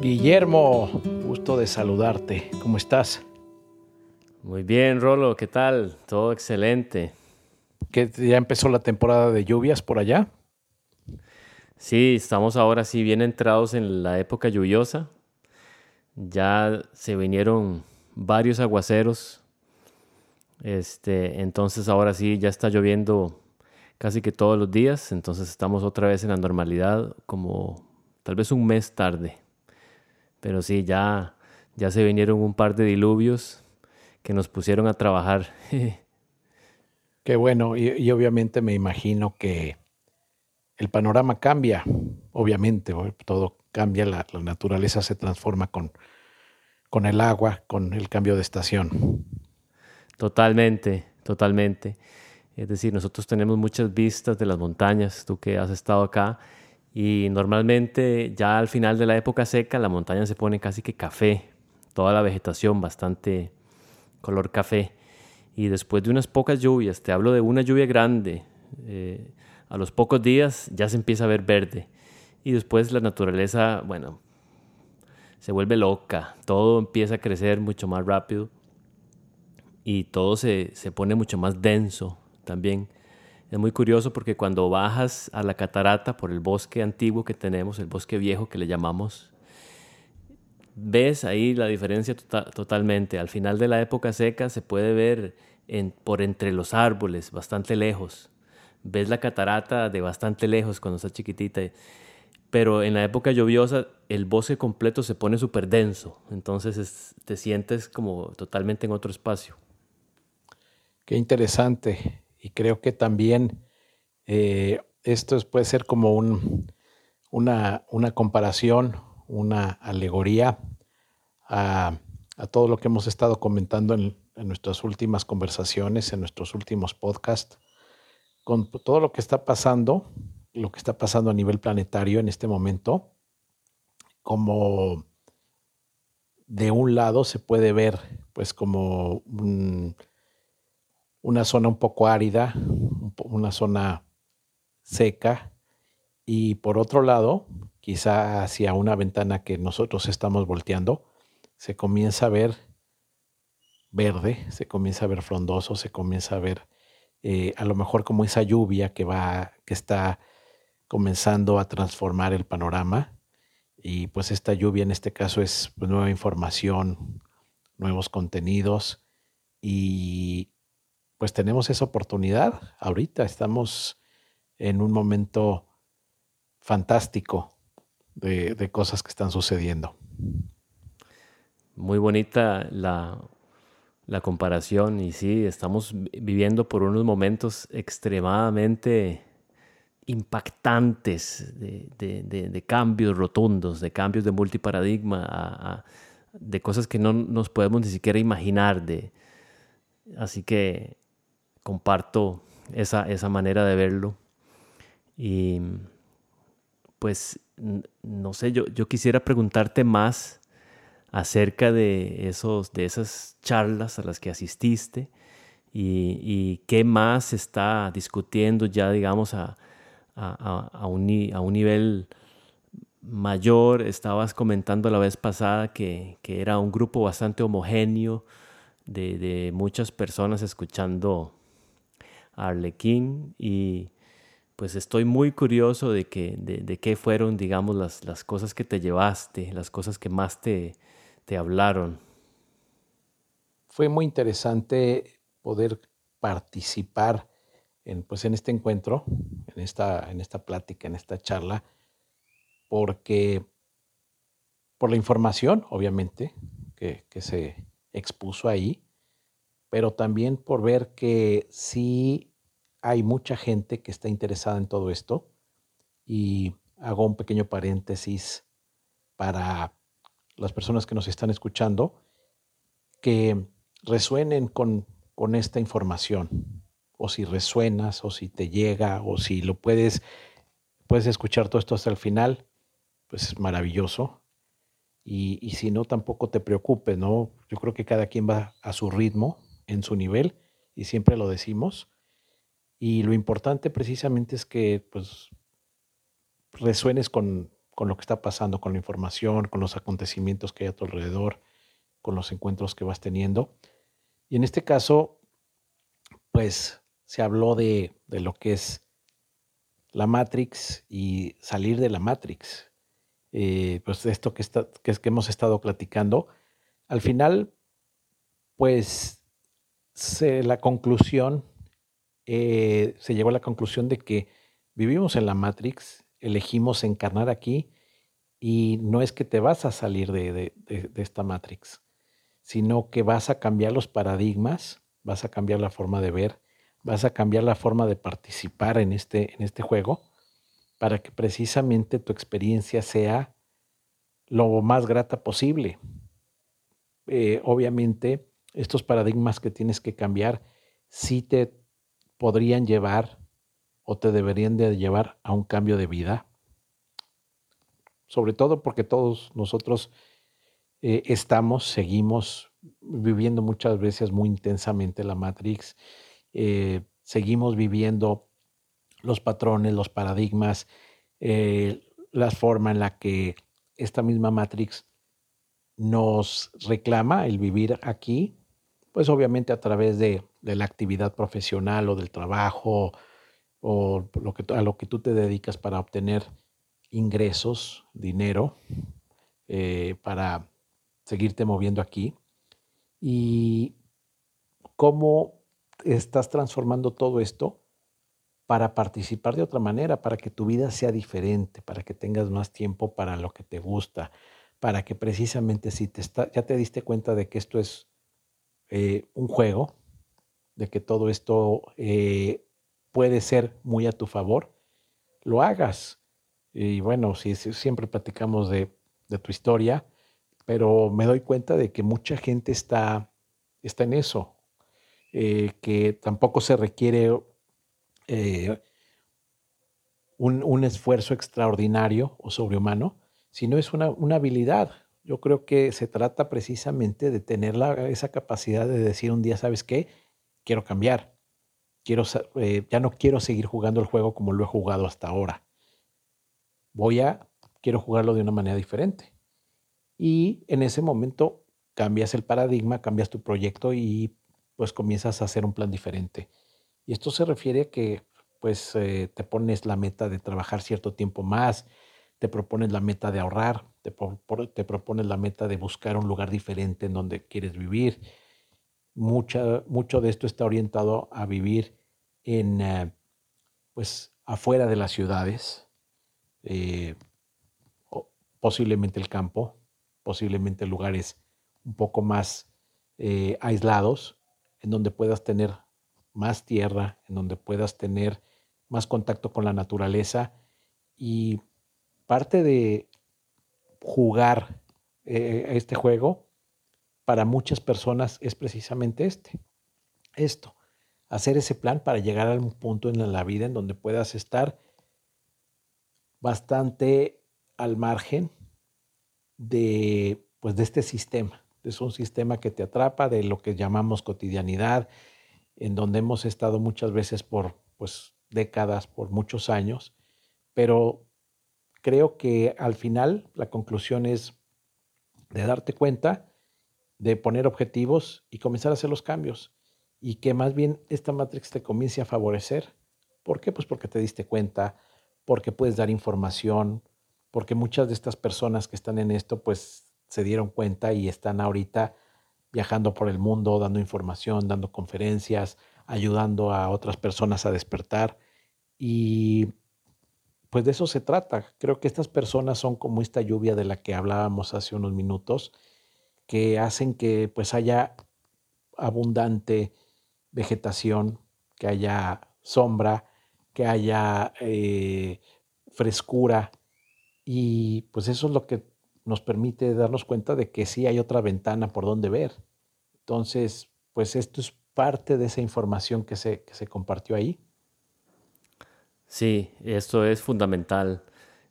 Guillermo, gusto de saludarte. ¿Cómo estás? Muy bien, Rolo, ¿qué tal? Todo excelente. ¿Que ya empezó la temporada de lluvias por allá? Sí, estamos ahora sí bien entrados en la época lluviosa. Ya se vinieron varios aguaceros. Este, entonces ahora sí ya está lloviendo casi que todos los días, entonces estamos otra vez en la normalidad, como tal vez un mes tarde. Pero sí, ya, ya se vinieron un par de diluvios que nos pusieron a trabajar. Qué bueno, y, obviamente me imagino que el panorama cambia, obviamente, todo cambia, la, naturaleza se transforma con, con el agua, con el cambio de estación. Totalmente, totalmente. Es decir, nosotros tenemos muchas vistas de las montañas, tú que has estado acá, y normalmente ya al final de la época seca la montaña se pone casi que café, toda la vegetación bastante color café. Y después de unas pocas lluvias, te hablo de una lluvia grande, eh, a los pocos días ya se empieza a ver verde. Y después la naturaleza, bueno, se vuelve loca, todo empieza a crecer mucho más rápido y todo se, se pone mucho más denso, también. Es muy curioso porque cuando bajas a la catarata por el bosque antiguo que tenemos, el bosque viejo que le llamamos, ves ahí la diferencia tota-, totalmente. Al final de la época seca se puede ver por entre los árboles, bastante lejos. Ves la catarata de bastante lejos cuando está chiquitita. Pero en la época lluviosa el bosque completo se pone súper denso. Entonces te sientes como totalmente en otro espacio. Qué interesante y creo que también eh, esto puede ser como una, comparación, una alegoría a, todo lo que hemos estado comentando en, nuestras últimas conversaciones, en nuestros últimos podcasts, con todo lo que está pasando, lo que está pasando a nivel planetario en este momento, como de un lado se puede ver pues como un, una zona un poco árida, una zona seca, y por otro lado, quizá hacia una ventana que nosotros estamos volteando, se comienza a ver verde, se comienza a ver frondoso, se comienza a ver eh, a lo mejor como esa lluvia que va, que está comenzando a transformar el panorama. Y pues esta lluvia en este caso es nueva información, nuevos contenidos y pues tenemos esa oportunidad ahorita. Estamos en un momento fantástico de, cosas que están sucediendo. Muy bonita la, comparación y sí, estamos viviendo por unos momentos extremadamente impactantes de, cambios rotundos, de cambios de multiparadigma, de cosas que no nos podemos ni siquiera imaginar. De, así que comparto esa, esa manera de verlo. Y pues, no sé, yo, yo quisiera preguntarte más acerca de, esos, de esas charlas a las que asististe y, qué más se está discutiendo ya, digamos, a, a, un, a un nivel mayor. Estabas comentando la vez pasada que, que era un grupo bastante homogéneo de, de muchas personas escuchando Arlequín y pues estoy muy curioso de, que, de, qué fueron, digamos, las, las, cosas que te llevaste, las cosas que más te, te hablaron. Fue muy interesante poder participar en, pues, en este encuentro, en esta, en esta plática, en esta charla, porque por la información, obviamente, que, que se expuso ahí, pero también por ver que sí hay mucha gente que está interesada en todo esto. Y hago un pequeño paréntesis para las personas que nos están escuchando, que resuenen con, con esta información, o si resuenas, o si te llega, o si lo puedes, puedes escuchar todo esto hasta el final, pues es maravilloso. Y, y si no, tampoco te preocupes, ¿no? Yo creo que cada quien va a su ritmo en su nivel y siempre lo decimos. Y lo importante precisamente es que pues resuenes con, con lo que está pasando, con la información, con los acontecimientos que hay a tu alrededor, con los encuentros que vas teniendo. Y en este caso, pues se habló de, de lo que es la Matrix y salir de la Matrix. Eh, pues esto que, está, que, que hemos estado platicando, al final, pues la conclusión, eh, se llegó a la conclusión de que vivimos en la Matrix, elegimos encarnar aquí y no es que te vas a salir de esta Matrix, sino que vas a cambiar los paradigmas, vas a cambiar la forma de ver, vas a cambiar la forma de participar en este, en este juego para que precisamente tu experiencia sea lo más grata posible. Eh, obviamente, estos paradigmas que tienes que cambiar sí te podrían llevar o te deberían de llevar a un cambio de vida. Sobre todo porque todos nosotros eh, estamos, seguimos viviendo muchas veces muy intensamente la Matrix eh, seguimos viviendo los patrones, los paradigmas, eh, la forma en la que esta misma Matrix nos reclama el vivir aquí, pues obviamente a través de, la actividad profesional o del trabajo o lo que, a lo que tú te dedicas para obtener ingresos, dinero, eh, para seguirte moviendo aquí. Y cómo estás transformando todo esto para participar de otra manera, para que tu vida sea diferente, para que tengas más tiempo para lo que te gusta, para que precisamente si te está, ya te diste cuenta de que esto es eh, un juego, de que todo esto eh, puede ser muy a tu favor, lo hagas. Y bueno, si, siempre platicamos de, tu historia, pero me doy cuenta de que mucha gente está, está en eso, eh, que tampoco se requiere un, esfuerzo extraordinario o sobrehumano, sino es una, habilidad. Yo creo que se trata precisamente de tener esa capacidad de decir un día, ¿sabes qué? Quiero cambiar. Quiero, eh, ya no quiero seguir jugando el juego como lo he jugado hasta ahora. Voy a, quiero jugarlo de una manera diferente. Y en ese momento cambias el paradigma, cambias tu proyecto y pues comienzas a hacer un plan diferente. Y esto se refiere a que pues eh, te pones la meta de trabajar cierto tiempo más, te propones la meta de ahorrar, te, te, propones la meta de buscar un lugar diferente en donde quieres vivir. Mucha, mucho de esto está orientado a vivir en, eh, pues, afuera de las ciudades, eh, posiblemente el campo, posiblemente lugares un poco más aislados, en donde puedas tener más tierra, en donde puedas tener más contacto con la naturaleza y parte de jugar eh, este juego para muchas personas es precisamente este, esto, hacer ese plan para llegar a un punto en la vida en donde puedas estar bastante al margen de, pues, de este sistema. Es un sistema que te atrapa de lo que llamamos cotidianidad, en donde hemos estado muchas veces por pues, décadas, por muchos años, pero creo que al final la conclusión es de darte cuenta, de poner objetivos y comenzar a hacer los cambios. Y que más bien esta Matrix te comience a favorecer. ¿Por qué? Pues porque te diste cuenta, porque puedes dar información, porque muchas de estas personas que están en esto, pues se dieron cuenta y están ahorita viajando por el mundo, dando información, dando conferencias, ayudando a otras personas a despertar. Y pues de eso se trata. Creo que estas personas son como esta lluvia de la que hablábamos hace unos minutos, que hacen que pues haya abundante vegetación, que haya sombra, que haya eh, frescura. Y pues eso es lo que nos permite darnos cuenta de que sí hay otra ventana por donde ver. Entonces, pues esto es parte de esa información que se, que se compartió ahí. Sí, esto es fundamental.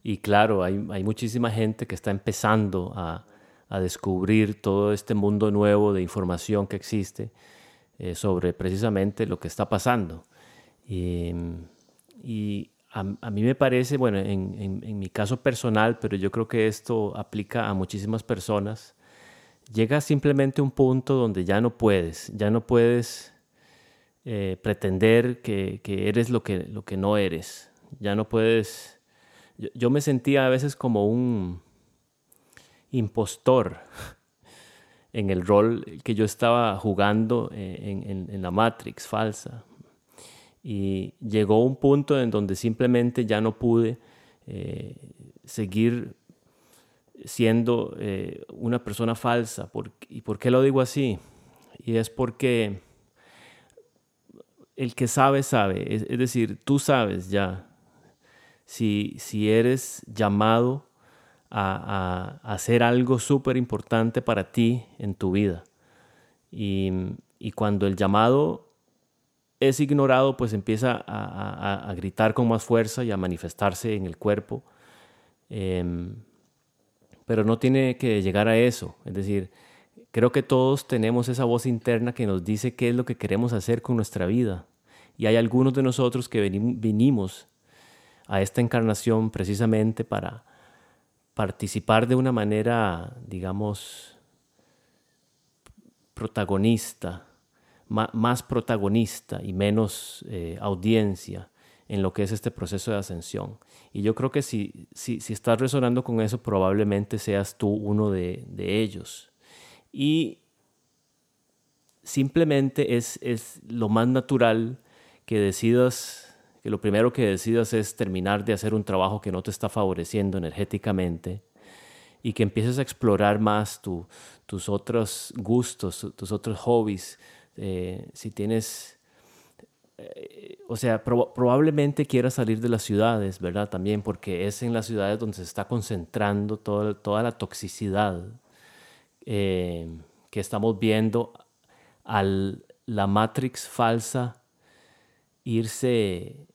Y claro, hay, hay muchísima gente que está empezando a, a, descubrir todo este mundo nuevo de información que existe eh, sobre precisamente lo que está pasando. Y, y a, mí me parece, bueno, en, en, mi caso personal, pero yo creo que esto aplica a muchísimas personas, llega simplemente un punto donde ya no puedes, ya no puedes eh, pretender que, que, eres lo que, lo que no eres, ya no puedes... Yo, me sentía a veces como un impostor en el rol que yo estaba jugando eh, en, en, la Matrix falsa. Y llegó un punto en donde simplemente ya no pude eh, seguir siendo una persona falsa. ¿Y por qué lo digo así? Y es porque el que sabe, sabe. Es, decir, tú sabes ya si, si eres llamado a, hacer algo súper importante para ti en tu vida. Y, y cuando el llamado es ignorado, pues empieza a, gritar con más fuerza y a manifestarse en el cuerpo. Em, pero no tiene que llegar a eso. Es decir, creo que todos tenemos esa voz interna que nos dice qué es lo que queremos hacer con nuestra vida. Y hay algunos de nosotros que vinimos a esta encarnación precisamente para participar de una manera, digamos, protagonista más protagonista y menos eh, audiencia en lo que es este proceso de ascensión. Y yo creo que si, si, si estás resonando con eso, probablemente seas tú uno de, de ellos. Y simplemente es, es, lo más natural que decidas, que lo primero que decidas es terminar de hacer un trabajo que no te está favoreciendo energéticamente y que empieces a explorar más tu, tus otros gustos, tus otros hobbies, eh, si tienes, eh, o sea, probablemente quieras salir de las ciudades, ¿verdad? También porque es en las ciudades donde se está concentrando toda la toxicidad eh, que estamos viendo al la Matrix falsa irse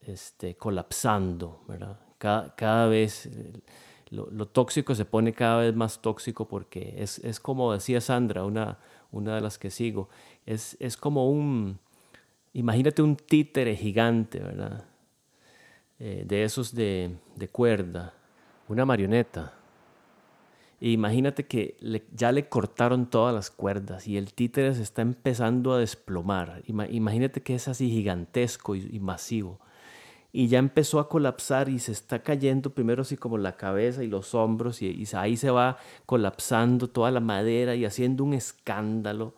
este, colapsando, ¿verdad? Cada, cada vez lo, lo, tóxico se pone cada vez más tóxico porque es, es como decía Sandra, una, una de las que sigo, es, es como un, imagínate un títere gigante, ¿verdad? Eh, de esos de, de, cuerda, una marioneta. E imagínate que ya le cortaron todas las cuerdas y el títere se está empezando a desplomar. imagínate que es así gigantesco y, masivo. Y ya empezó a colapsar y se está cayendo primero así como la cabeza y los hombros y, y ahí se va colapsando toda la madera y haciendo un escándalo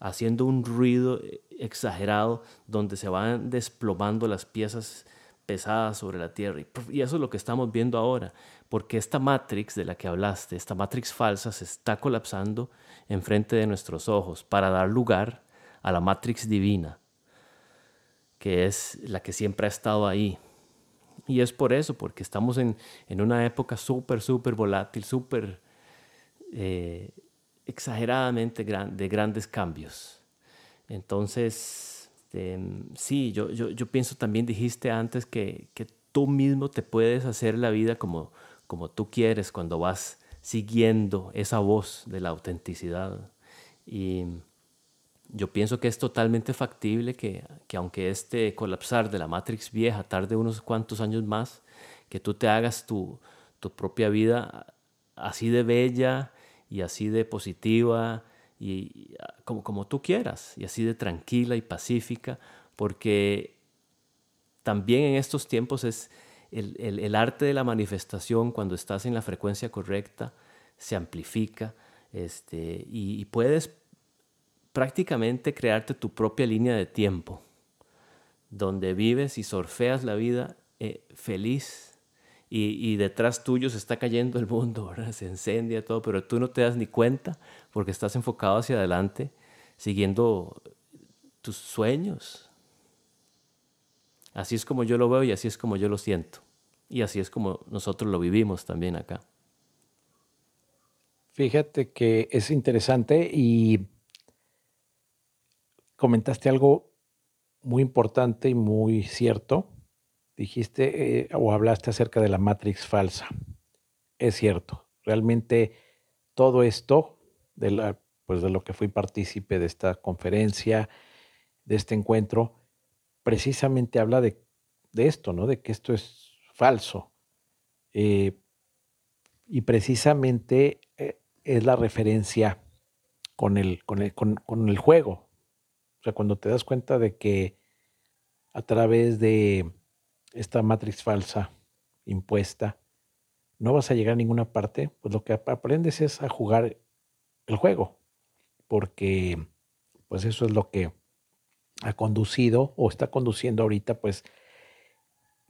haciendo un ruido exagerado donde se van desplomando las piezas pesadas sobre la tierra. Y eso es lo que estamos viendo ahora, porque esta Matrix de la que hablaste, esta Matrix falsa, se está colapsando enfrente de nuestros ojos para dar lugar a la Matrix divina, que es la que siempre ha estado ahí. Y es por eso, porque estamos en, una época súper, súper volátil, súper eh, exageradamente de grandes cambios. Entonces, este, sí, yo, yo, pienso también, dijiste antes que, tú mismo te puedes hacer la vida como, como tú quieres cuando vas siguiendo esa voz de la autenticidad. Y yo pienso que es totalmente factible que, que aunque este colapsar de la Matrix vieja tarde unos cuantos años más, que tú te hagas tu, tu propia vida así de bella y así de positiva y, como, como tú quieras, y así de tranquila y pacífica, porque también en estos tiempos es el, el, arte de la manifestación cuando estás en la frecuencia correcta, se amplifica este, y, puedes prácticamente crearte tu propia línea de tiempo, donde vives y surfeas la vida eh, feliz y, detrás tuyo se está cayendo el mundo, se incendia todo, pero tú no te das ni cuenta porque estás enfocado hacia adelante, siguiendo tus sueños. Así es como yo lo veo y así es como yo lo siento. Y así es como nosotros lo vivimos también acá. Fíjate que es interesante y comentaste algo muy importante y muy cierto dijiste eh, o hablaste acerca de la Matrix falsa. Es cierto, realmente todo esto, de, la, pues de lo que fui partícipe de esta conferencia, de este encuentro, precisamente habla de, de esto, ¿no? De que esto es falso. Eh, y precisamente eh, es la referencia con el, con, el, con el juego. O sea, cuando te das cuenta de que a través de esta matrix falsa impuesta, no vas a llegar a ninguna parte, pues lo que aprendes es a jugar el juego, porque pues eso es lo que ha conducido o está conduciendo ahorita pues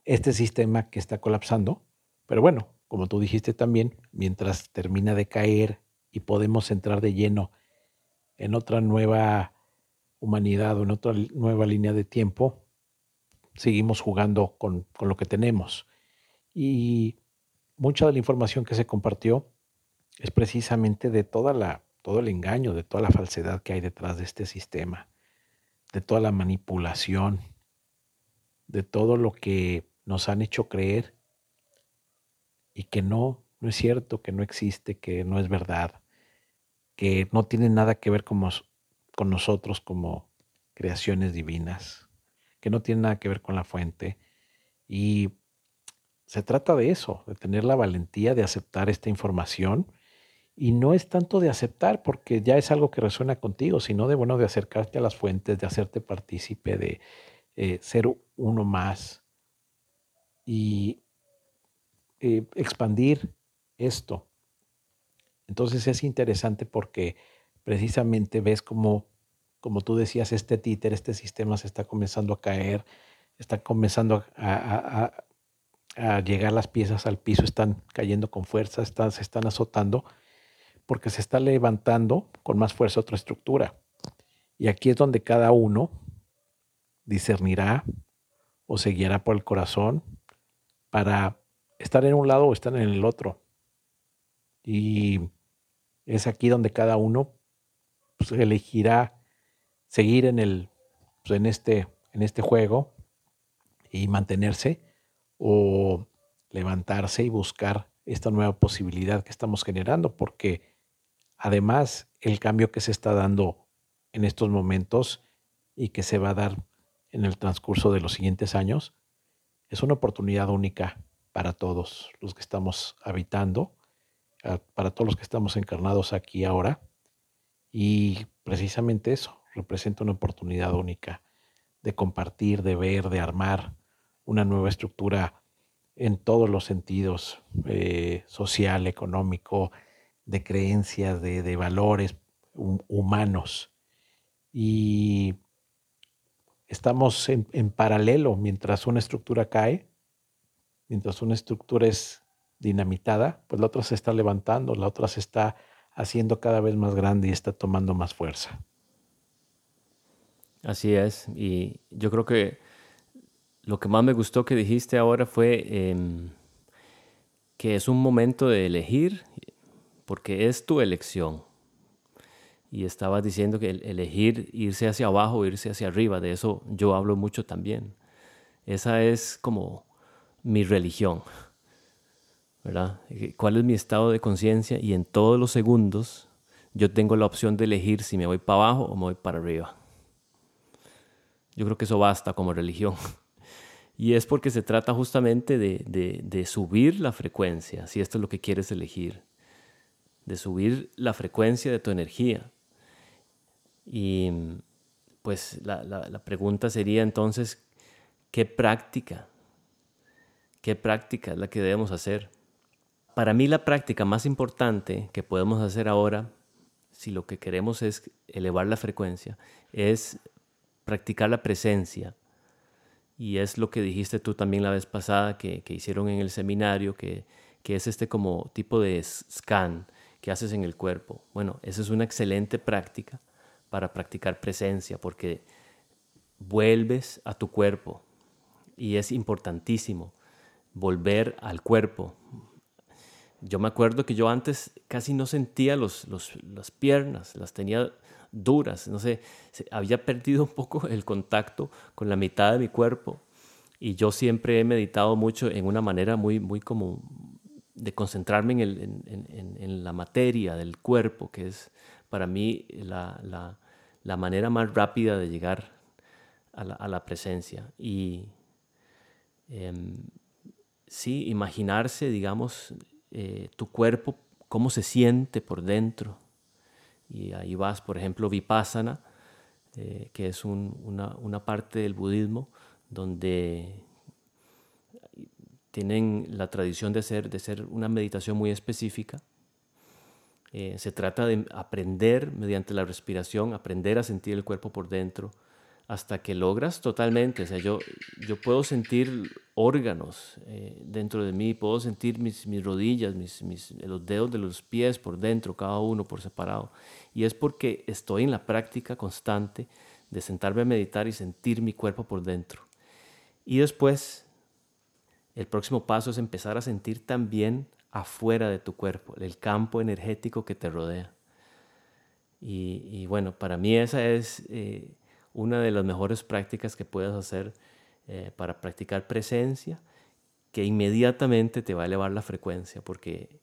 este sistema que está colapsando. Pero bueno, como tú dijiste también, mientras termina de caer y podemos entrar de lleno en otra nueva humanidad o en otra nueva línea de tiempo, seguimos jugando con, con lo que tenemos. Y mucha de la información que se compartió es precisamente de toda la, todo el engaño, de toda la falsedad que hay detrás de este sistema, de toda la manipulación, de todo lo que nos han hecho creer y que no, no es cierto, que no existe, que no es verdad, que no tiene nada que ver con, nosotros como creaciones divinas, que no tiene nada que ver con la fuente. Y se trata de eso, de tener la valentía de aceptar esta información. Y no es tanto de aceptar, porque ya es algo que resuena contigo, sino de, bueno, de acercarte a las fuentes, de hacerte partícipe, de eh, ser uno más y eh, expandir esto. Entonces es interesante porque precisamente ves como, como tú decías, este títer, este sistema se está comenzando a caer, está comenzando a, a llegar las piezas al piso, están cayendo con fuerza, están, se están azotando, porque se está levantando con más fuerza otra estructura. Y aquí es donde cada uno discernirá o se guiará por el corazón para estar en un lado o estar en el otro. Y es aquí donde cada uno pues, elegirá seguir en, el, pues, en, este, en este juego y mantenerse o levantarse y buscar esta nueva posibilidad que estamos generando, porque además el cambio que se está dando en estos momentos y que se va a dar en el transcurso de los siguientes años, es una oportunidad única para todos los que estamos habitando, para todos los que estamos encarnados aquí ahora. Y precisamente eso representa una oportunidad única de compartir, de ver, de armar una nueva estructura en todos los sentidos, eh, social, económico, de creencias, de, valores humanos. Y estamos en, en, paralelo mientras una estructura cae, mientras una estructura es dinamitada, pues la otra se está levantando, la otra se está haciendo cada vez más grande y está tomando más fuerza. Así es, y yo creo que lo que más me gustó que dijiste ahora fue em, que es un momento de elegir, porque es tu elección. Y estabas diciendo que elegir irse hacia abajo, irse hacia arriba, de eso yo hablo mucho también. Esa es como mi religión, ¿verdad? ¿Cuál es mi estado de conciencia? Y en todos los segundos yo tengo la opción de elegir si me voy para abajo o me voy para arriba. Yo creo que eso basta como religión. Y es porque se trata justamente de, subir la frecuencia, si esto es lo que quieres elegir, de subir la frecuencia de tu energía. Y pues la, la pregunta sería entonces, ¿qué práctica? ¿Qué práctica es la que debemos hacer? Para mí la práctica más importante que podemos hacer ahora, si lo que queremos es elevar la frecuencia, es practicar la presencia y es lo que dijiste tú también la vez pasada que, hicieron en el seminario, que, es este como tipo de scan que haces en el cuerpo. Bueno, esa es una excelente práctica para practicar presencia, porque vuelves a tu cuerpo y es importantísimo volver al cuerpo. Yo me acuerdo que yo antes casi no sentía los, las piernas, las tenía duras, no sé, había perdido un poco el contacto con la mitad de mi cuerpo y yo siempre he meditado mucho en una manera muy, muy como de concentrarme en, el, en, en, la materia del cuerpo, que es para mí la, la, la manera más rápida de llegar a la, presencia. Y em, sí, imaginarse, digamos, eh, tu cuerpo, cómo se siente por dentro. Y ahí vas, por ejemplo, Vipassana, eh, que es una, una, parte del budismo donde tienen la tradición de ser, de ser una meditación muy específica. Eh, se trata de aprender mediante la respiración, aprender a sentir el cuerpo por dentro, hasta que logras totalmente. O sea, yo, yo puedo sentir órganos eh, dentro de mí, puedo sentir mis, mis rodillas, mis, mis, los dedos de los pies por dentro, cada uno por separado. Y es porque estoy en la práctica constante de sentarme a meditar y sentir mi cuerpo por dentro. Y después, el próximo paso es empezar a sentir también afuera de tu cuerpo, el campo energético que te rodea. Y, bueno, para mí esa es... Eh, una de las mejores prácticas que puedes hacer eh, para practicar presencia, que inmediatamente te va a elevar la frecuencia, porque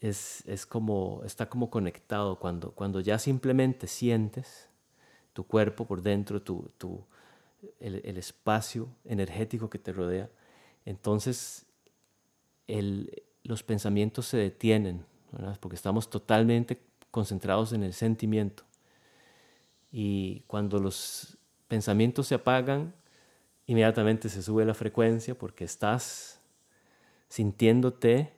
es, como, está como conectado cuando, cuando ya simplemente sientes tu cuerpo por dentro, tu, tu, el, espacio energético que te rodea, entonces los pensamientos se detienen, porque estamos totalmente concentrados en el sentimiento. Y cuando los pensamientos se apagan, inmediatamente se sube la frecuencia porque estás sintiéndote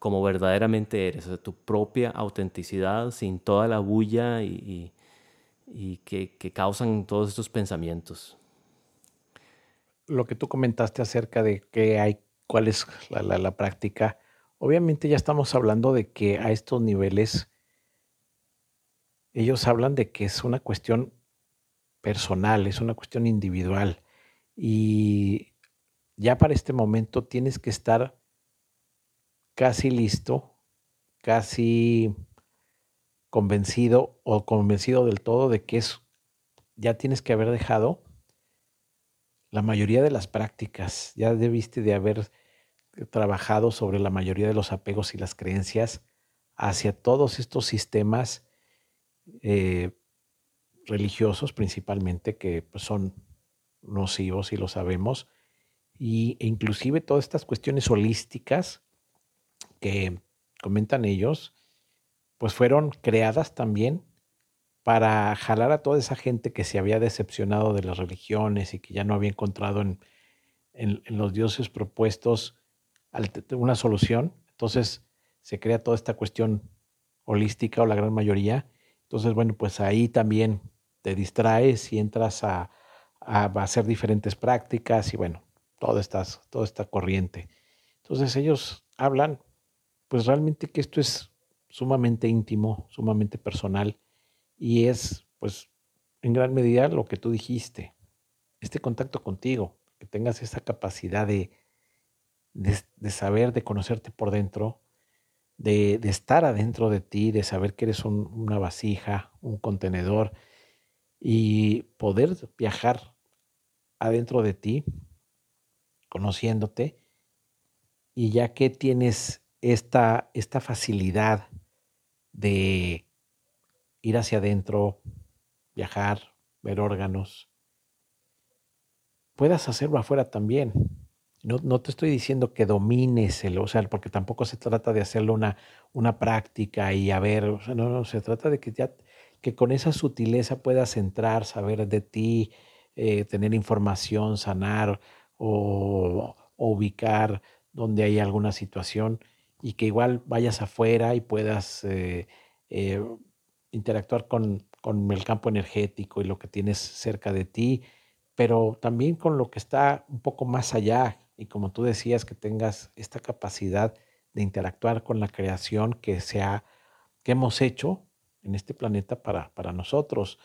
como verdaderamente eres, tu propia autenticidad sin toda la bulla y, que, causan todos estos pensamientos. Lo que tú comentaste acerca de qué hay, cuál es la, la práctica, obviamente ya estamos hablando de que a estos niveles ellos hablan de que es una cuestión personal, es una cuestión individual. Y ya para este momento tienes que estar casi listo, casi convencido o convencido del todo de que es, ya tienes que haber dejado la mayoría de las prácticas, ya debiste de haber trabajado sobre la mayoría de los apegos y las creencias hacia todos estos sistemas eh, religiosos principalmente que pues, son nocivos y lo sabemos, y, e inclusive todas estas cuestiones holísticas que comentan ellos, pues fueron creadas también para jalar a toda esa gente que se había decepcionado de las religiones y que ya no había encontrado en, en los dioses propuestos una solución. Entonces se crea toda esta cuestión holística o la gran mayoría entonces, bueno, pues ahí también te distraes y entras a, hacer diferentes prácticas y bueno, toda esta, toda esta corriente. Entonces ellos hablan, pues realmente que esto es sumamente íntimo, sumamente personal y es pues en gran medida lo que tú dijiste, este contacto contigo, que tengas esa capacidad de, de saber, de conocerte por dentro de, estar adentro de ti, de saber que eres una vasija, un contenedor y poder viajar adentro de ti, conociéndote, y ya que tienes esta, esta facilidad de ir hacia adentro, viajar, ver órganos, puedas hacerlo afuera también. No, te estoy diciendo que domines el, o sea, porque tampoco se trata de hacerlo una, una práctica y a ver, o sea, no, no, se trata de que ya, que con esa sutileza puedas entrar, saber de ti, eh, tener información, sanar o, ubicar donde hay alguna situación y que igual vayas afuera y puedas eh, eh, interactuar con, con el campo energético y lo que tienes cerca de ti, pero también con lo que está un poco más allá, y como tú decías, que tengas esta capacidad de interactuar con la creación que, que hemos hecho en este planeta para, para nosotros.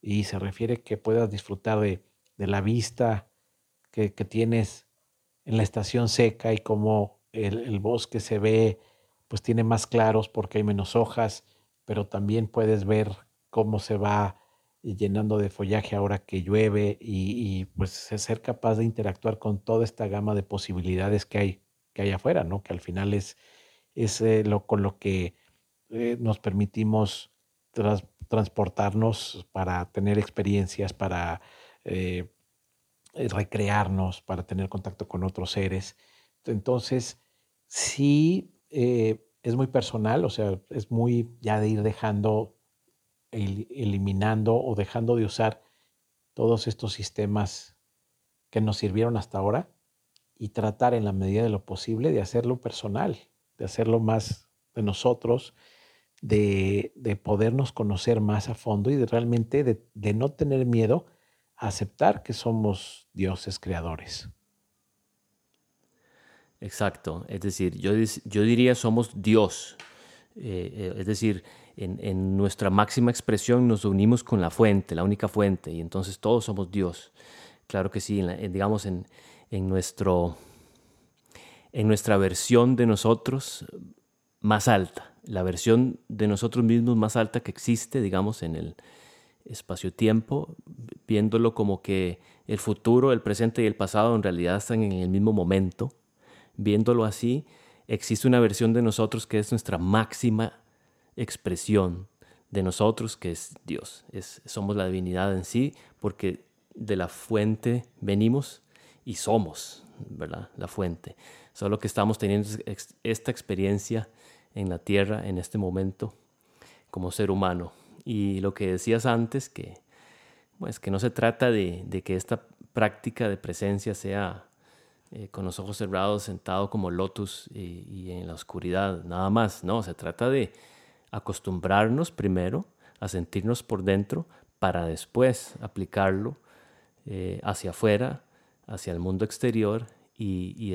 Y se refiere que puedas disfrutar de, la vista que, tienes en la estación seca y como el, el bosque se ve, pues tiene más claros porque hay menos hojas, pero también puedes ver cómo se va llenando de follaje ahora que llueve y, pues ser capaz de interactuar con toda esta gama de posibilidades que hay, que hay afuera, ¿no? Que al final es, es eh, lo, con lo que eh, nos permitimos transportarnos para tener experiencias, para eh, recrearnos, para tener contacto con otros seres. Entonces, sí es muy personal, o sea, es muy ya de ir dejando, eliminando o dejando de usar todos estos sistemas que nos sirvieron hasta ahora y tratar en la medida de lo posible de hacerlo personal, de hacerlo más de nosotros, de, podernos conocer más a fondo y de realmente de, no tener miedo a aceptar que somos dioses creadores. Exacto, es decir, yo, yo diría somos Dios, eh, eh, es decir, en, nuestra máxima expresión nos unimos con la fuente, la única fuente, y entonces todos somos Dios. Claro que sí, digamos en, nuestro, en nuestra versión de nosotros más alta, la versión de nosotros mismos más alta que existe, digamos, en el espacio-tiempo, viéndolo como que el futuro, el presente y el pasado en realidad están en el mismo momento. Viéndolo así, existe una versión de nosotros que es nuestra máxima expresión de nosotros, que es Dios. Es, somos la divinidad en sí, porque de la fuente venimos y somos, ¿verdad? La fuente. Solo que estamos teniendo esta experiencia en la tierra en este momento como ser humano. Y lo que decías antes, que, pues, que no se trata de, que esta práctica de presencia sea eh, con los ojos cerrados, sentado como lotus y en la oscuridad, nada más. No, se trata de, acostumbrarnos primero a sentirnos por dentro para después aplicarlo eh, hacia afuera, hacia el mundo exterior y,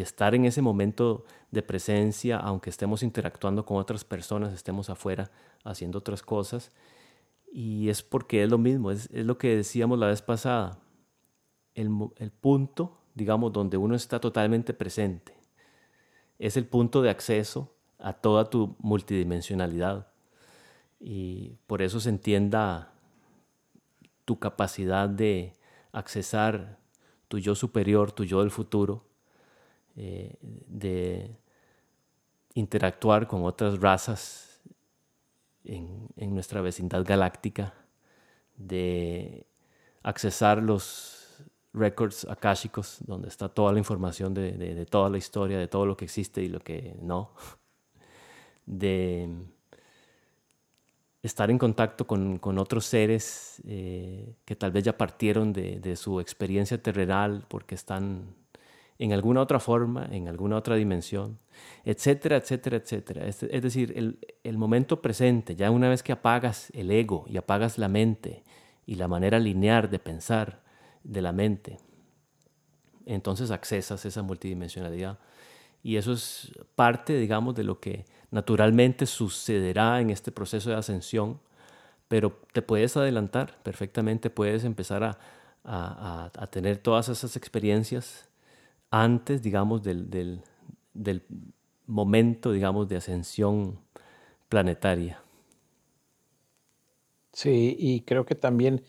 estar en ese momento de presencia, aunque estemos interactuando con otras personas, estemos afuera haciendo otras cosas. Y es porque es lo mismo, es, lo que decíamos la vez pasada, el, el punto, digamos, donde uno está totalmente presente. Es el punto de acceso a toda tu multidimensionalidad. Y por eso se entienda tu capacidad de accesar tu yo superior, tu yo del futuro, eh, de interactuar con otras razas en, nuestra vecindad galáctica, de accesar los records akáshicos, donde está toda la información de toda la historia, de todo lo que existe y lo que no de estar en contacto con, otros seres eh, que tal vez ya partieron de, su experiencia terrenal porque están en alguna otra forma, en alguna otra dimensión, etcétera, etcétera, etcétera. Es, decir, el, el, momento presente, ya una vez que apagas el ego y apagas la mente y la manera lineal de pensar de la mente, entonces accesas esa multidimensionalidad. Y eso es parte, digamos, de lo que naturalmente sucederá en este proceso de ascensión, pero te puedes adelantar perfectamente, puedes empezar a, tener todas esas experiencias antes, digamos, del, momento, digamos, de ascensión planetaria. Sí, y creo que también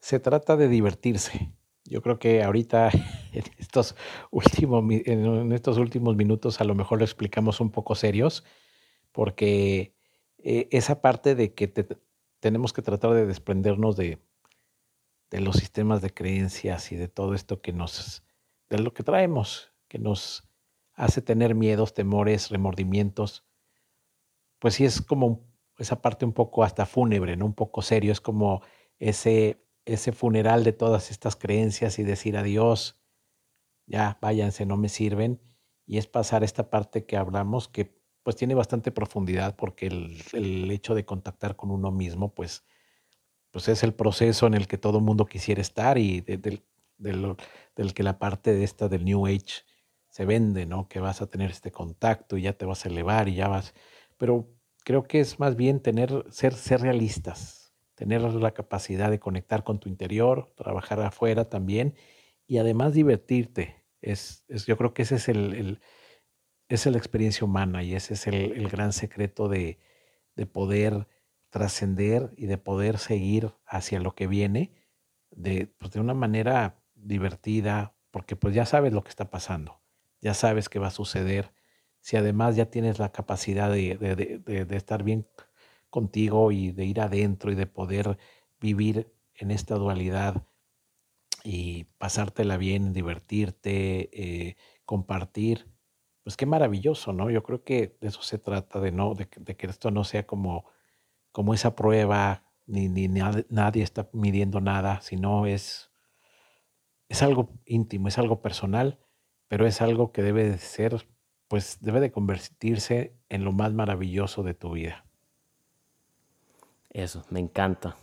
se trata de divertirse. Yo creo que ahorita, en estos últimos, en estos últimos minutos, a lo mejor lo explicamos un poco serios, porque eh, esa parte de que tenemos que tratar de desprendernos de, los sistemas de creencias y de todo esto que nos, de lo que traemos, que nos hace tener miedos, temores, remordimientos, pues sí es como esa parte un poco hasta fúnebre, ¿no? Un poco serio, es como ese, ese funeral de todas estas creencias y decir adiós, ya váyanse, no me sirven, y es pasar esta parte que hablamos que pues tiene bastante profundidad porque el, hecho de contactar con uno mismo, pues, pues es el proceso en el que todo mundo quisiera estar y del, que la parte de esta del New Age se vende, ¿no? Que vas a tener este contacto y ya te vas a elevar y ya vas. Pero creo que es más bien tener, ser, ser realistas, tener la capacidad de conectar con tu interior, trabajar afuera también y además divertirte. Es, es yo creo que ese es el es la experiencia humana y ese es el, gran secreto de, poder trascender y de poder seguir hacia lo que viene de, pues, de una manera divertida, porque pues ya sabes lo que está pasando, ya sabes qué va a suceder. Si además ya tienes la capacidad de, de estar bien contigo y de ir adentro y de poder vivir en esta dualidad y pasártela bien, divertirte, eh, compartir, pues qué maravilloso, ¿no? Yo creo que de eso se trata, de, no, de, que esto no sea como, como esa prueba, ni, ni nadie está midiendo nada, sino es, es algo íntimo, es algo personal, pero es algo que debe de ser, pues debe de convertirse en lo más maravilloso de tu vida. Eso, me encanta.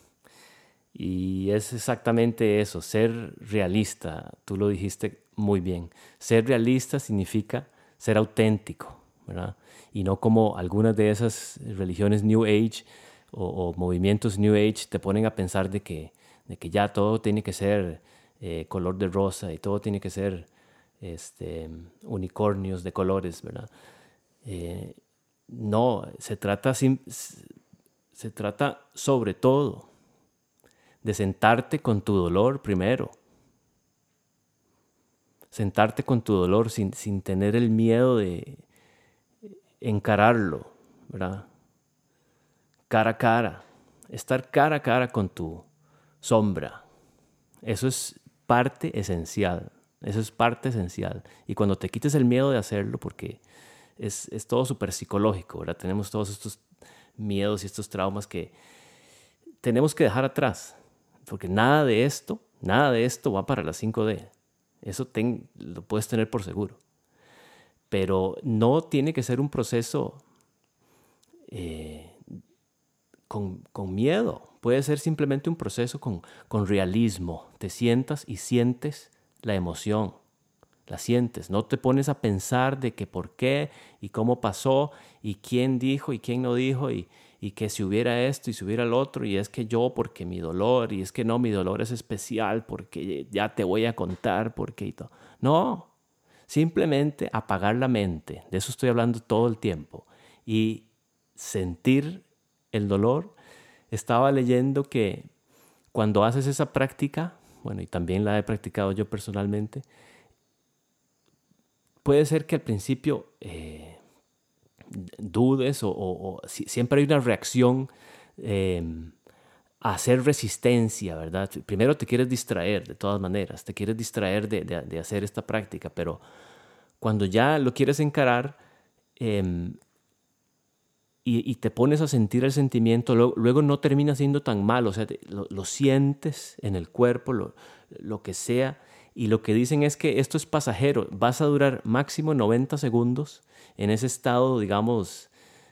Y es exactamente eso, ser realista, tú lo dijiste muy bien. Ser realista significa ser auténtico, ¿verdad? Y no como algunas de esas religiones New Age o, movimientos New Age te ponen a pensar de que, de que ya todo tiene que ser eh, color de rosa y todo tiene que ser este, unicornios de colores, ¿verdad? Eh, no, se trata, se trata sobre todo de sentarte con tu dolor primero. Sentarte con tu dolor sin, sin tener el miedo de encararlo, ¿verdad? Cara a cara. Estar cara a cara con tu sombra. Eso es parte esencial. Eso es parte esencial. Y cuando te quites el miedo de hacerlo, porque es, es todo súper psicológico, ¿verdad? Tenemos todos estos miedos y estos traumas que tenemos que dejar atrás. Porque nada de esto, nada de esto va para la 5D. Eso lo puedes tener por seguro. Pero no tiene que ser un proceso eh, con, miedo. Puede ser simplemente un proceso con, con realismo. Te sientas y sientes la emoción. La sientes. No te pones a pensar de qué por qué y cómo pasó y quién dijo y quién no dijo y, y que si hubiera esto y si hubiera lo otro, y es que yo porque mi dolor, y es que no, mi dolor es especial porque ya te voy a contar porque y todo. No, simplemente apagar la mente, de eso estoy hablando todo el tiempo, y sentir el dolor. Estaba leyendo que cuando haces esa práctica, bueno, y también la he practicado yo personalmente, puede ser que al principio... Eh, dudes o, siempre hay una reacción em, a hacer resistencia, ¿verdad? Primero te quieres distraer, de todas maneras, te quieres distraer de, hacer esta práctica, pero cuando ya lo quieres encarar em, y, te pones a sentir el sentimiento, luego, no termina siendo tan malo, o sea, lo, sientes en el cuerpo, lo que sea, y lo que dicen es que esto es pasajero, vas a durar máximo 90 segundos en ese estado, digamos,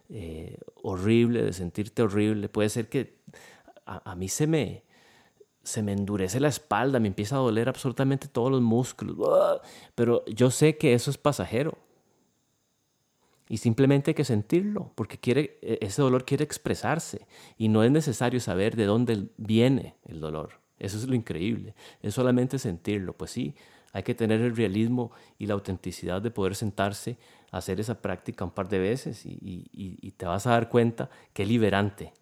eh, horrible, de sentirte horrible. Puede ser que a, mí se me, se me endurece la espalda, me empieza a doler absolutamente todos los músculos, pero yo sé que eso es pasajero. Y simplemente hay que sentirlo, porque e, ese dolor quiere expresarse y no es necesario saber de dónde viene el dolor. Eso es lo increíble, es solamente sentirlo. Pues sí, hay que tener el realismo y la autenticidad de poder sentarse hacer esa práctica un par de veces y, te vas a dar cuenta qué liberante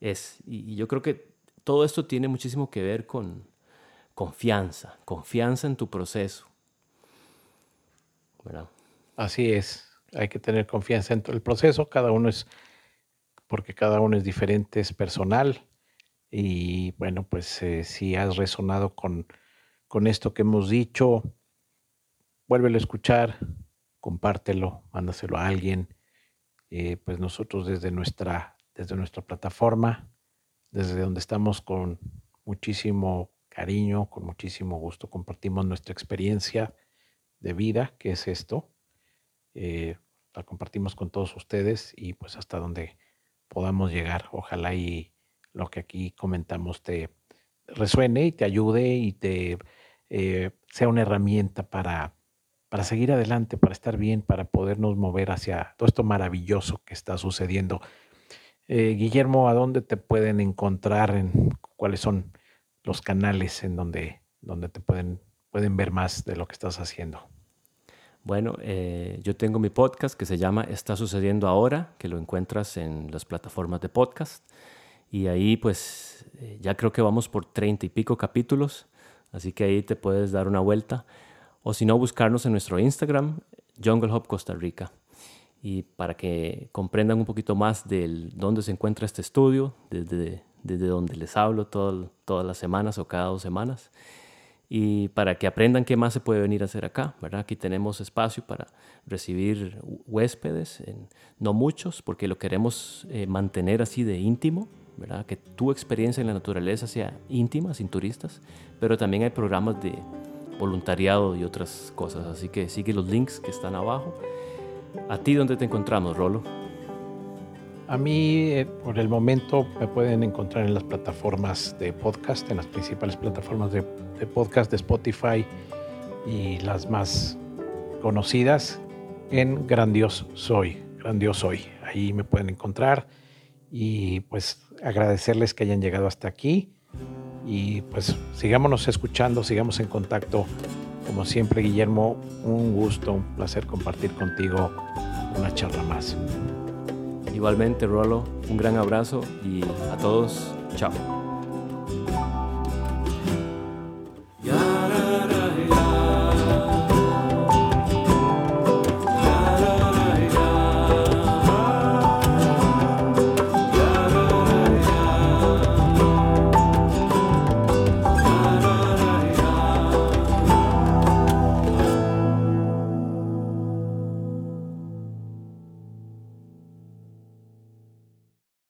es. Y, yo creo que todo esto tiene muchísimo que ver con confianza, confianza en tu proceso. Así es, hay que tener confianza en el proceso, cada uno es, porque cada uno es diferente, es personal. Y bueno, pues eh, si has resonado con con esto que hemos dicho, vuélvelo a escuchar, compártelo, mándaselo a alguien. Eh, pues nosotros desde nuestra, desde nuestra plataforma, desde donde estamos con muchísimo cariño, con muchísimo gusto, compartimos nuestra experiencia de vida, que es esto. Eh, la compartimos con todos ustedes y pues hasta donde podamos llegar. Ojalá y lo que aquí comentamos te resuene y te ayude y te eh, sea una herramienta para, para seguir adelante, para estar bien, para podernos mover hacia todo esto maravilloso que está sucediendo. Eh, Guillermo, ¿a dónde te pueden encontrar? En, ¿Cuáles son los canales en donde, donde te pueden, pueden ver más de lo que estás haciendo? Bueno, eh, yo tengo mi podcast que se llama Está sucediendo ahora, que lo encuentras en las plataformas de podcast. Y ahí pues ya creo que vamos por treinta y pico capítulos. Así que ahí te puedes dar una vuelta. O si no, buscarnos en nuestro Instagram, Jungle Hop Costa Rica. Y para que comprendan un poquito más de dónde se encuentra este estudio, desde, desde donde les hablo todas las semanas o cada dos semanas. y para que aprendan qué más se puede venir a hacer acá, ¿verdad? Aquí tenemos espacio para recibir huéspedes, no muchos, porque lo queremos eh, mantener así de íntimo, ¿verdad? Que tu experiencia en la naturaleza sea íntima, sin turistas, pero también hay programas de voluntariado y otras cosas, así que sigue los links que están abajo. ¿A ti dónde te encontramos, Rolo? A mí, eh, por el momento, me pueden encontrar en las plataformas de podcast, en las principales plataformas de, podcast de Spotify y las más conocidas en Grandioso Soy, Grandioso Soy. Ahí me pueden encontrar y pues agradecerles que hayan llegado hasta aquí y pues sigámonos escuchando, sigamos en contacto. Como siempre, Guillermo, un gusto, un placer compartir contigo una charla más. Igualmente, Rolo, un gran abrazo y a todos, chao.